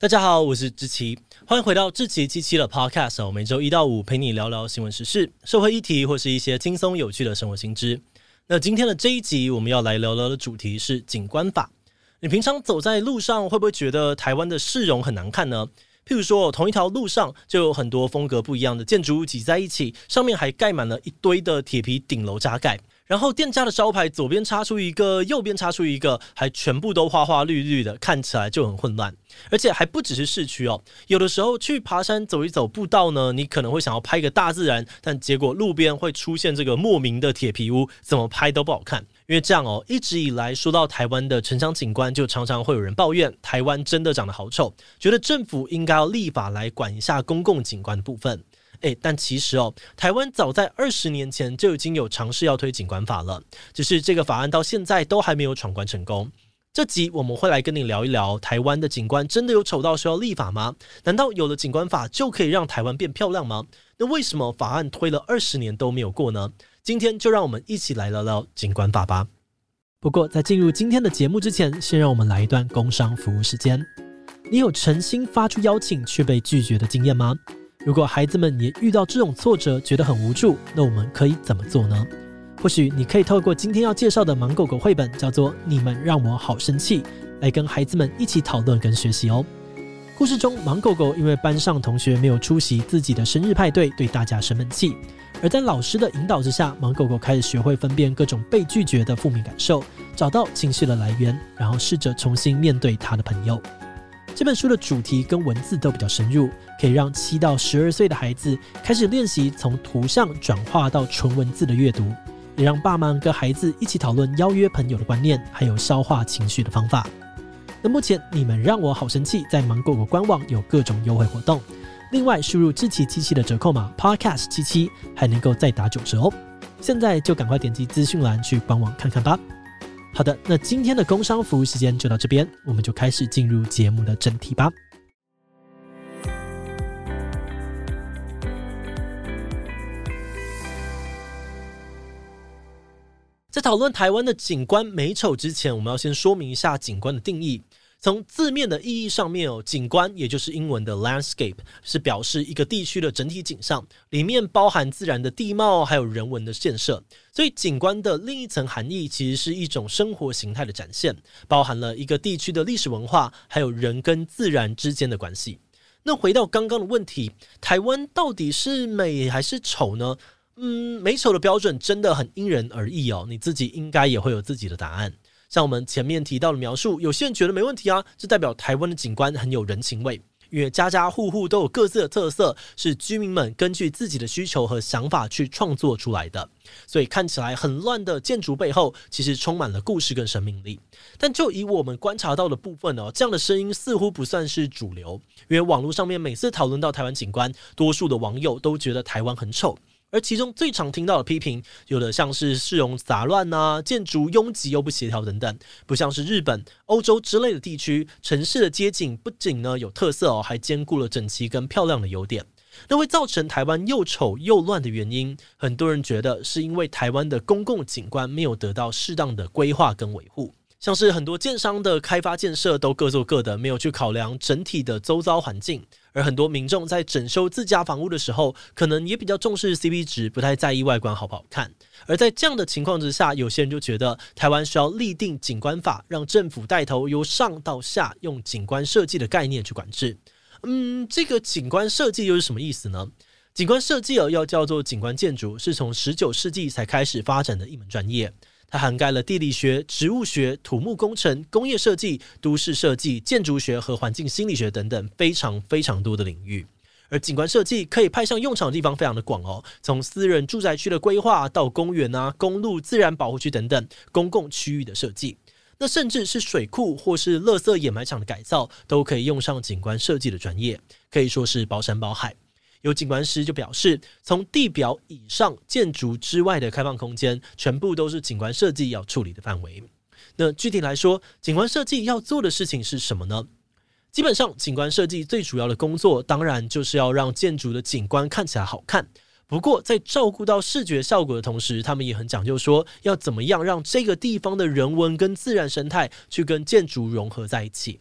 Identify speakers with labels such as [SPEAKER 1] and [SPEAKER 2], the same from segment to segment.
[SPEAKER 1] 大家好，我是志奇，欢迎回到志奇七七的 Podcast 我。每周一到五陪你聊聊新闻时事、社会议题，或是一些轻松有趣的生活新知。那今天的这一集，我们要来聊聊的主题是景观法。你平常走在路上，会不会觉得台湾的市容很难看呢？譬如说，同一条路上就有很多风格不一样的建筑物挤在一起，上面还盖满了一堆的铁皮顶楼加盖。然后店家的招牌左边插出一个，右边插出一个，还全部都花花绿绿的，看起来就很混乱。而且还不只是市区哦，有的时候去爬山走一走步道呢，你可能会想要拍个大自然，但结果路边会出现这个莫名的铁皮屋，怎么拍都不好看。因为这样哦，一直以来说到台湾的城乡景观，就常常会有人抱怨台湾真的长得好丑，觉得政府应该要立法来管一下公共景观的部分。诶，但其实哦，台湾早在二十年前就已经有尝试要推景观法了，只是这个法案到现在都还没有闯关成功。这集我们会来跟你聊一聊，台湾的景观真的有丑到需要立法吗？难道有了景观法就可以让台湾变漂亮吗？那为什么法案推了二十年都没有过呢？今天就让我们一起来聊聊景观法吧。不过在进入今天的节目之前，先让我们来一段工商服务时间。你有诚心发出邀请却被拒绝的经验吗？如果孩子们也遇到这种挫折，觉得很无助，那我们可以怎么做呢？或许你可以透过今天要介绍的《芒狗狗》绘本，叫做《你们让我好生气》，来跟孩子们一起讨论跟学习哦。故事中，芒狗狗因为班上同学没有出席自己的生日派对，对大家生闷气。而在老师的引导之下，芒狗狗开始学会分辨各种被拒绝的负面感受，找到情绪的来源，然后试着重新面对他的朋友。这本书的主题跟文字都比较深入，可以让七到十二岁的孩子开始练习从图像转化到纯文字的阅读，也让爸妈跟孩子一起讨论邀约朋友的观念，还有消化情绪的方法。那目前你们让我好生气，在芒狗狗官网有各种优惠活动，另外输入智奇七七的折扣码 Podcast 七七，还能够再打九折哦。现在就赶快点击资讯栏去官网看看吧。好的，那今天的工商服务时间就到这边，我们就开始进入节目的正题吧。在讨论台湾的景观美丑之前，我们要先说明一下景观的定义。从字面的意义上面哦，景观也就是英文的 landscape，是表示一个地区的整体景象，里面包含自然的地貌，还有人文的建设。所以景观的另一层含义，其实是一种生活形态的展现，包含了一个地区的历史文化，还有人跟自然之间的关系。那回到刚刚的问题，台湾到底是美还是丑呢？嗯，美丑的标准真的很因人而异哦，你自己应该也会有自己的答案。像我们前面提到的描述，有些人觉得没问题啊，这代表台湾的景观很有人情味，因为家家户户都有各自的特色，是居民们根据自己的需求和想法去创作出来的，所以看起来很乱的建筑背后，其实充满了故事跟生命力。但就以我们观察到的部分哦，这样的声音似乎不算是主流，因为网络上面每次讨论到台湾景观，多数的网友都觉得台湾很丑。而其中最常听到的批评，有的像是市容杂乱啊，建筑拥挤又不协调等等，不像是日本、欧洲之类的地区，城市的街景不仅呢有特色哦，还兼顾了整齐跟漂亮的优点。那会造成台湾又丑又乱的原因，很多人觉得是因为台湾的公共景观没有得到适当的规划跟维护。像是很多建商的开发建设都各做各的，没有去考量整体的周遭环境；而很多民众在整修自家房屋的时候，可能也比较重视 CP 值，不太在意外观好不好看。而在这样的情况之下，有些人就觉得台湾需要立定景观法，让政府带头由上到下用景观设计的概念去管制。嗯，这个景观设计又是什么意思呢？景观设计哦要叫做景观建筑，是从十九世纪才开始发展的一门专业。它涵盖了地理学、植物学、土木工程、工业设计、都市设计、建筑学和环境心理学等等非常非常多的领域。而景观设计可以派上用场的地方非常的广哦，从私人住宅区的规划到公园啊、公路、自然保护区等等公共区域的设计，那甚至是水库或是垃圾掩埋场的改造，都可以用上景观设计的专业，可以说是包山包海。有景观师就表示，从地表以上建筑之外的开放空间，全部都是景观设计要处理的范围。那具体来说，景观设计要做的事情是什么呢？基本上，景观设计最主要的工作，当然就是要让建筑的景观看起来好看。不过，在照顾到视觉效果的同时，他们也很讲究说，要怎么样让这个地方的人文跟自然生态去跟建筑融合在一起。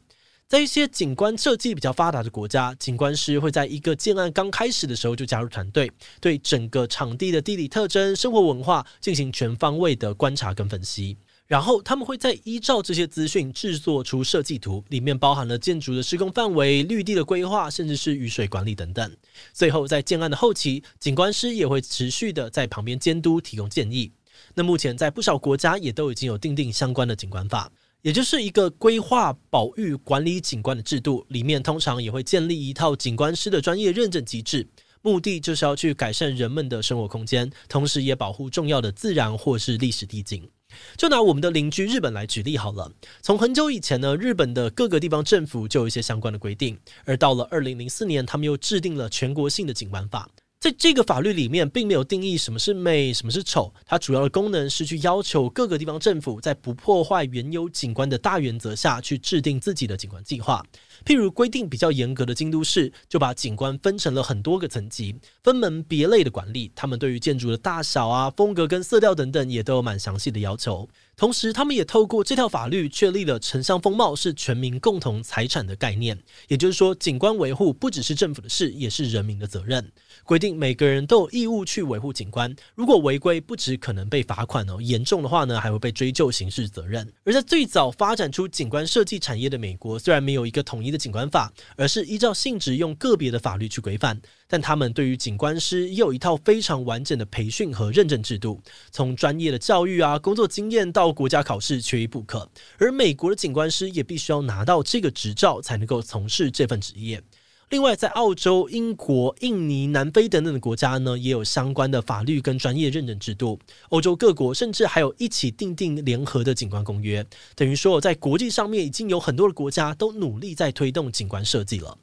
[SPEAKER 1] 在一些景观设计比较发达的国家，景观师会在一个建案刚开始的时候就加入团队，对整个场地的地理特征、生活文化进行全方位的观察跟分析。然后他们会再依照这些资讯制作出设计图，里面包含了建筑的施工范围、绿地的规划，甚至是雨水管理等等。最后，在建案的后期，景观师也会持续的在旁边监督、提供建议。那目前在不少国家也都已经有订定相关的景观法。也就是一个规划、保育、管理景观的制度，里面通常也会建立一套景观师的专业认证机制，目的就是要去改善人们的生活空间，同时也保护重要的自然或是历史地景。就拿我们的邻居日本来举例好了，从很久以前呢，日本的各个地方政府就有一些相关的规定，而到了二零零四年，他们又制定了全国性的景观法。在这个法律里面，并没有定义什么是美，什么是丑。它主要的功能是去要求各个地方政府在不破坏原有景观的大原则下去制定自己的景观计划。譬如规定比较严格的京都市，就把景观分成了很多个层级，分门别类的管理。他们对于建筑的大小啊、风格跟色调等等，也都有蛮详细的要求。同时，他们也透过这条法律确立了城乡风貌是全民共同财产的概念。也就是说，景观维护不只是政府的事，也是人民的责任。规定每个人都有义务去维护景观，如果违规，不只可能被罚款哦，严重的话呢，还会被追究刑事责任。而在最早发展出景观设计产业的美国，虽然没有一个统一的景观法，而是依照性质用个别的法律去规范。但他们对于景观师也有一套非常完整的培训和认证制度，从专业的教育啊、工作经验到国家考试，缺一不可。而美国的景观师也必须要拿到这个执照，才能够从事这份职业。另外，在澳洲、英国、印尼、南非等等的国家呢，也有相关的法律跟专业认证制度。欧洲各国甚至还有一起订定联合的景观公约，等于说在国际上面已经有很多的国家都努力在推动景观设计了。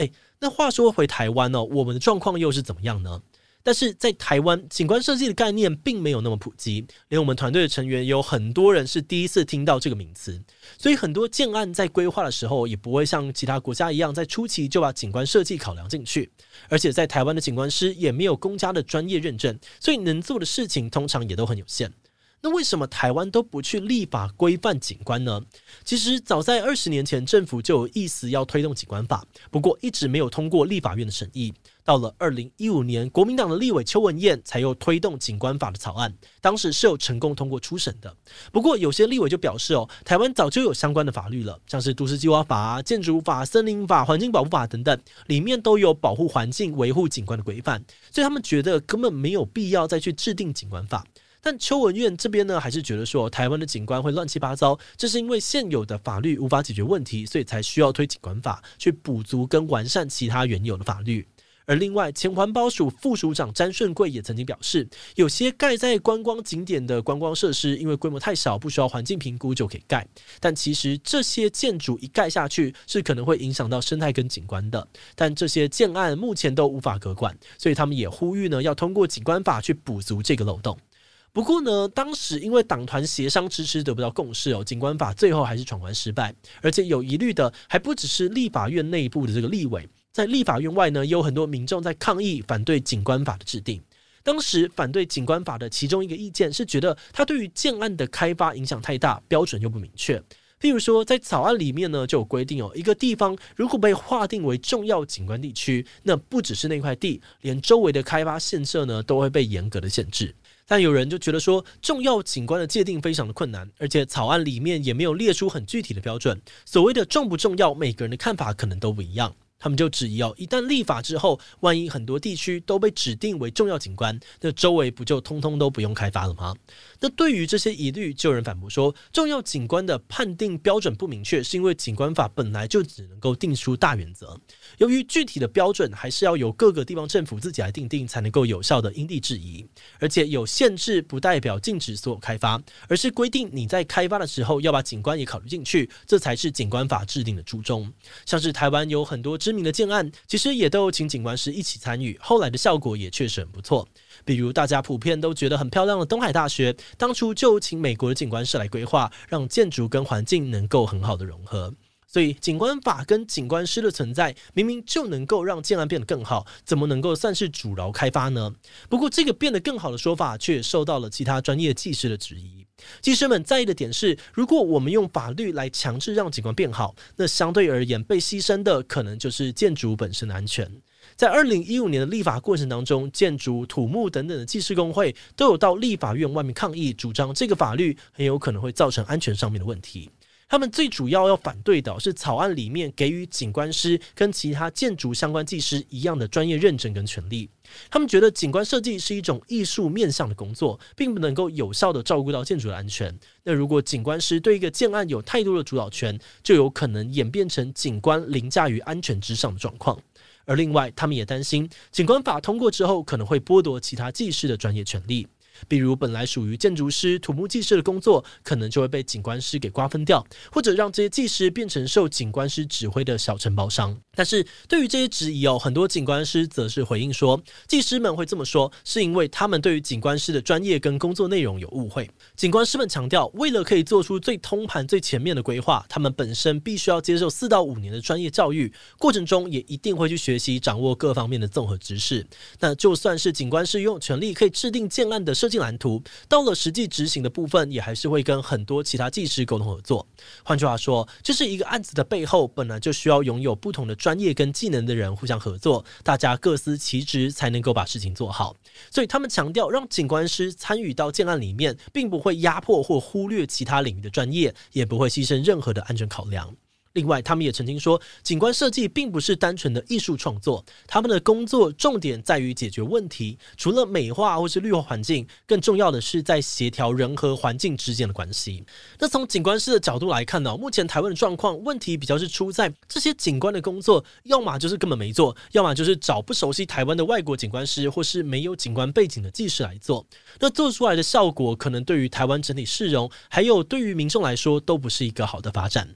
[SPEAKER 1] 诶。那话说回台湾呢，我们的状况又是怎么样呢？但是在台湾，景观设计的概念并没有那么普及，连我们团队的成员有很多人是第一次听到这个名词，所以很多建案在规划的时候，也不会像其他国家一样，在初期就把景观设计考量进去。而且在台湾的景观师也没有公家的专业认证，所以能做的事情通常也都很有限。那为什么台湾都不去立法规范景观呢？其实早在二十年前，政府就有意思要推动景观法，不过一直没有通过立法院的审议。到了二零一五年，国民党的立委邱文彦才又推动景观法的草案，当时是有成功通过初审的。不过有些立委就表示哦，台湾早就有相关的法律了，像是都市计划法、建筑法、森林法、环境保护法等等，里面都有保护环境、维护景观的规范，所以他们觉得根本没有必要再去制定景观法。但邱文院这边呢，还是觉得说台湾的景观会乱七八糟，这是因为现有的法律无法解决问题，所以才需要推景观法去补足跟完善其他原有的法律。而另外，前环保署副署长詹顺贵也曾经表示，有些盖在观光景点的观光设施，因为规模太小，不需要环境评估就可以盖。但其实这些建筑一盖下去，是可能会影响到生态跟景观的。但这些建案目前都无法隔管，所以他们也呼吁呢，要通过景观法去补足这个漏洞。不过呢，当时因为党团协商迟迟得不到共识哦，景观法最后还是闯关失败。而且有疑虑的还不只是立法院内部的这个立委，在立法院外呢，也有很多民众在抗议反对景观法的制定。当时反对景观法的其中一个意见是觉得它对于建案的开发影响太大，标准又不明确。譬如说，在草案里面呢，就有规定哦，一个地方如果被划定为重要景观地区，那不只是那块地，连周围的开发建设呢，都会被严格的限制。但有人就觉得说，重要景观的界定非常的困难，而且草案里面也没有列出很具体的标准。所谓的重不重要，每个人的看法可能都不一样。他们就质疑哦，一旦立法之后，万一很多地区都被指定为重要景观，那周围不就通通都不用开发了吗？那对于这些疑虑，就有人反驳说，重要景观的判定标准不明确，是因为景观法本来就只能够定出大原则，由于具体的标准还是要由各个地方政府自己来定定，才能够有效的因地制宜。而且有限制不代表禁止所有开发，而是规定你在开发的时候要把景观也考虑进去，这才是景观法制定的初衷。像是台湾有很多知知名的建案，其实也都有请景观师一起参与，后来的效果也确实很不错。比如大家普遍都觉得很漂亮的东海大学，当初就请美国的景观师来规划，让建筑跟环境能够很好的融合。所以景观法跟景观师的存在，明明就能够让建案变得更好，怎么能够算是阻挠开发呢？不过这个变得更好的说法，却受到了其他专业技师的质疑。技师们在意的点是，如果我们用法律来强制让景观变好，那相对而言被牺牲的可能就是建筑本身的安全。在二零一五年的立法过程当中，建筑、土木等等的技师工会都有到立法院外面抗议，主张这个法律很有可能会造成安全上面的问题。他们最主要要反对的是草案里面给予景观师跟其他建筑相关技师一样的专业认证跟权利。他们觉得景观设计是一种艺术面向的工作，并不能够有效地照顾到建筑的安全。那如果景观师对一个建案有太多的主导权，就有可能演变成景观凌驾于安全之上的状况。而另外，他们也担心，景观法通过之后，可能会剥夺其他技师的专业权利。比如，本来属于建筑师、土木技师的工作，可能就会被景观师给瓜分掉，或者让这些技师变成受景观师指挥的小承包商。但是对于这些质疑哦，很多景观师则是回应说，技师们会这么说，是因为他们对于景观师的专业跟工作内容有误会。景观师们强调，为了可以做出最通盘、最全面的规划，他们本身必须要接受四到五年的专业教育，过程中也一定会去学习掌握各方面的综合知识。那就算是景观师拥有权利可以制定建案的设计蓝图，到了实际执行的部分，也还是会跟很多其他技师沟通合作。换句话说，就是一个案子的背后，本来就需要拥有不同的专业跟技能的人互相合作，大家各司其职，才能够把事情做好。所以他们强调，让景观师参与到建案里面，并不会压迫或忽略其他领域的专业，也不会牺牲任何的安全考量。另外，他们也曾经说，景观设计并不是单纯的艺术创作，他们的工作重点在于解决问题。除了美化或是绿化环境，更重要的是在协调人和环境之间的关系。那从景观师的角度来看呢，目前台湾的状况问题比较是出在这些景观的工作，要么就是根本没做，要么就是找不熟悉台湾的外国景观师，或是没有景观背景的技师来做。那做出来的效果，可能对于台湾整体市容，还有对于民众来说，都不是一个好的发展。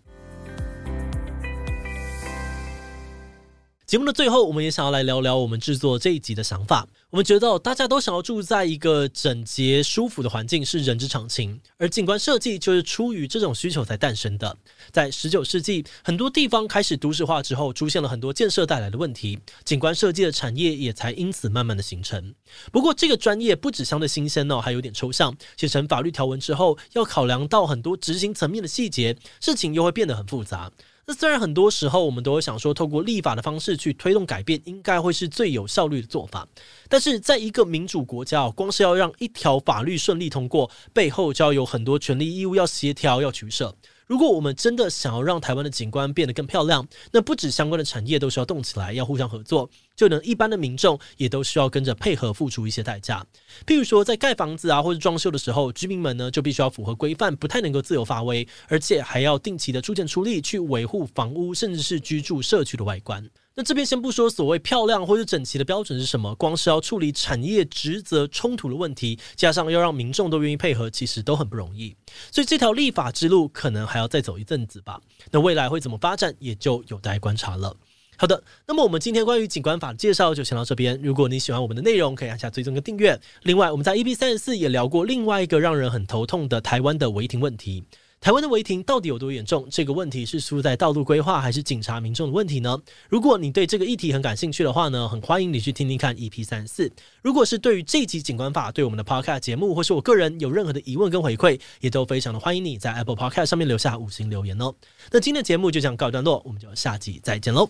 [SPEAKER 1] 节目的最后，我们也想要来聊聊我们制作这一集的想法。我们觉得大家都想要住在一个整洁、舒服的环境是人之常情，而景观设计就是出于这种需求才诞生的。在十九世纪，很多地方开始都市化之后，出现了很多建设带来的问题，景观设计的产业也才因此慢慢的形成。不过，这个专业不只相对新鲜哦，还有点抽象。写成法律条文之后，要考量到很多执行层面的细节，事情又会变得很复杂。那虽然很多时候我们都会想说，透过立法的方式去推动改变，应该会是最有效率的做法。但是，在一个民主国家，光是要让一条法律顺利通过，背后就要有很多权利义务要协调、要取舍。如果我们真的想要让台湾的景观变得更漂亮，那不止相关的产业都需要动起来，要互相合作，就连一般的民众也都需要跟着配合，付出一些代价。譬如说，在盖房子啊或者装修的时候，居民们呢就必须要符合规范，不太能够自由发挥，而且还要定期的出钱出力去维护房屋，甚至是居住社区的外观。那这边先不说所谓漂亮或者整齐的标准是什么，光是要处理产业职责冲突的问题，加上要让民众都愿意配合，其实都很不容易。所以这条立法之路可能还要再走一阵子吧。那未来会怎么发展，也就有待观察了。好的，那么我们今天关于景观法的介绍就先到这边。如果你喜欢我们的内容，可以按下追踪跟订阅。另外，我们在 EP 三十四也聊过另外一个让人很头痛的台湾的违停问题。台湾的违停到底有多严重？这个问题是出在道路规划还是警察民众的问题呢？如果你对这个议题很感兴趣的话呢，很欢迎你去听听看 EP 三十四。如果是对于这集景观法对我们的 Podcast 节目或是我个人有任何的疑问跟回馈，也都非常的欢迎你在 Apple Podcast 上面留下五星留言哦。那今天的节目就这样告一段落，我们就下集再见喽，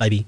[SPEAKER 1] baby.